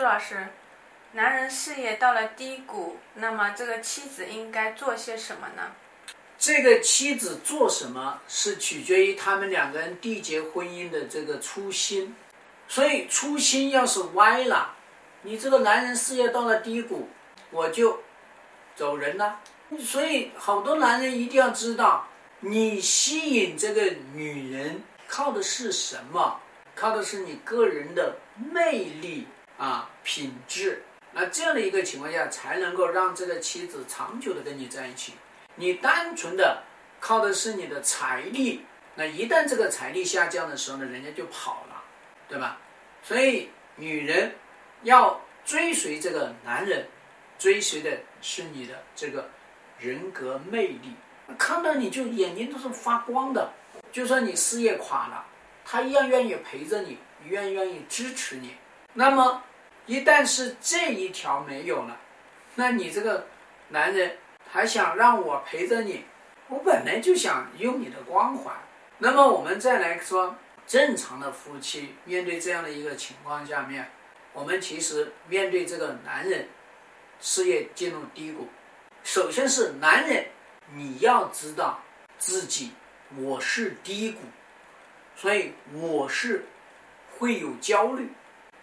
朱老师，男人事业到了低谷，那么这个妻子应该做些什么呢？这个妻子做什么是取决于他们两个人缔结婚姻的这个初心，所以初心要是歪了，你这个男人事业到了低谷，我就走人了。所以好多男人一定要知道，你吸引这个女人靠的是什么？靠的是你个人的魅力啊，品质。那这样的一个情况下，才能够让这个妻子长久的跟你在一起。你单纯的靠的是你的财力，那一旦这个财力下降的时候呢，人家就跑了，对吧？所以女人要追随这个男人，追随的是你的这个人格魅力，看到你就眼睛都是发光的。就算你事业垮了，他一样愿意陪着你，愿愿意支持你。那么一旦是这一条没有了，那你这个男人。还想让我陪着你，我本来就想用你的光环。那么我们再来说，正常的夫妻面对这样的一个情况下面，我们其实面对这个男人事业进入低谷，首先是男人你要知道自己我是低谷，所以我是会有焦虑，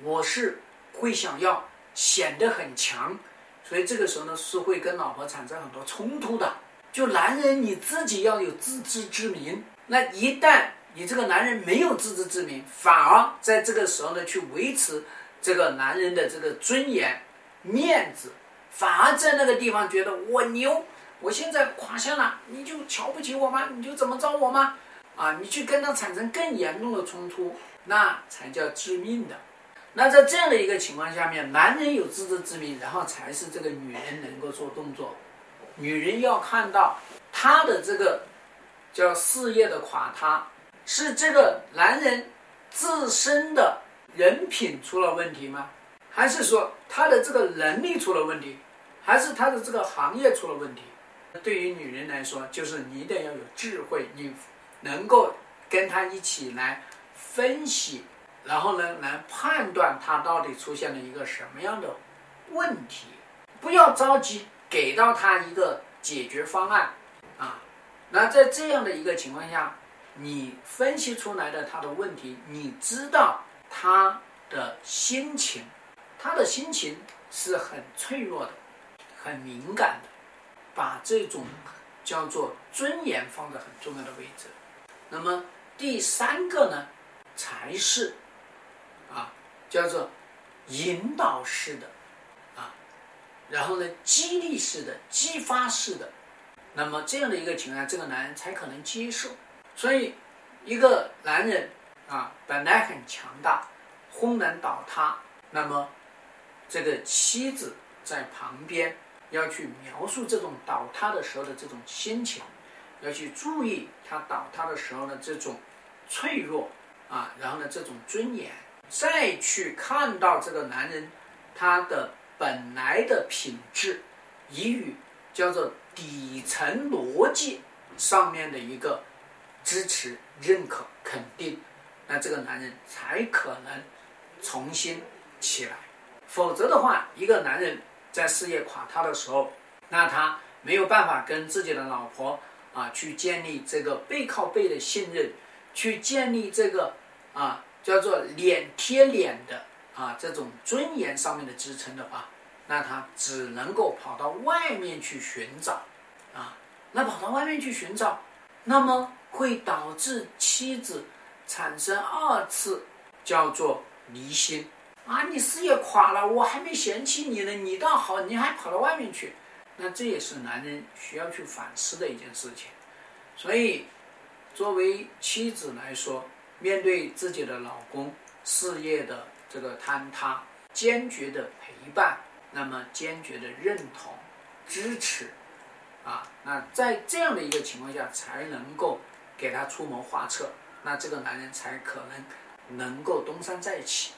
我是会想要显得很强。所以这个时候呢，是会跟老婆产生很多冲突的。就男人你自己要有自知之明。那一旦你这个男人没有自知之明，反而在这个时候呢，去维持这个男人的这个尊严、面子，反而在那个地方觉得我牛，我现在垮下了，你就瞧不起我吗？你就怎么着我吗？啊，你去跟他产生更严重的冲突，那才叫致命的。那在这样的一个情况下面，男人有自知之明，然后才是这个女人能够做动作。女人要看到他的这个叫事业的垮塌，是这个男人自身的人品出了问题吗？还是说他的这个能力出了问题？还是他的这个行业出了问题？对于女人来说，就是你一定要有智慧，你能够跟他一起来分析。然后呢，来判断他到底出现了一个什么样的问题，不要着急给到他一个解决方案啊。那在这样的一个情况下，你分析出来的他的问题，你知道他的心情，他的心情是很脆弱的，很敏感的，把这种叫做尊严放在很重要的位置。那么第三个呢，才是。啊，叫做引导式的，啊，然后呢，激励式的、激发式的，那么这样的一个情况下，这个男人才可能接受。所以，一个男人啊，本来很强大，轰然倒塌，那么这个妻子在旁边要去描述这种倒塌的时候的这种心情，要去注意他倒塌的时候的这种脆弱啊，然后呢，这种尊严。再去看到这个男人，他的本来的品质，以与叫做底层逻辑上面的一个支持、认可、肯定，那这个男人才可能重新起来。否则的话，一个男人在事业垮塌的时候，那他没有办法跟自己的老婆啊去建立这个背靠背的信任，去建立这个啊。叫做脸贴脸的啊，这种尊严上面的支撑的话，那他只能够跑到外面去寻找，啊，那跑到外面去寻找，那么会导致妻子产生二次叫做离心啊，你事业垮了，我还没嫌弃你呢，你倒好，你还跑到外面去，那这也是男人需要去反思的一件事情。所以，作为妻子来说。面对自己的老公事业的这个坍塌，坚决的陪伴，那么坚决的认同、支持，啊，那在这样的一个情况下，才能够给他出谋划策，那这个男人才可能能够东山再起。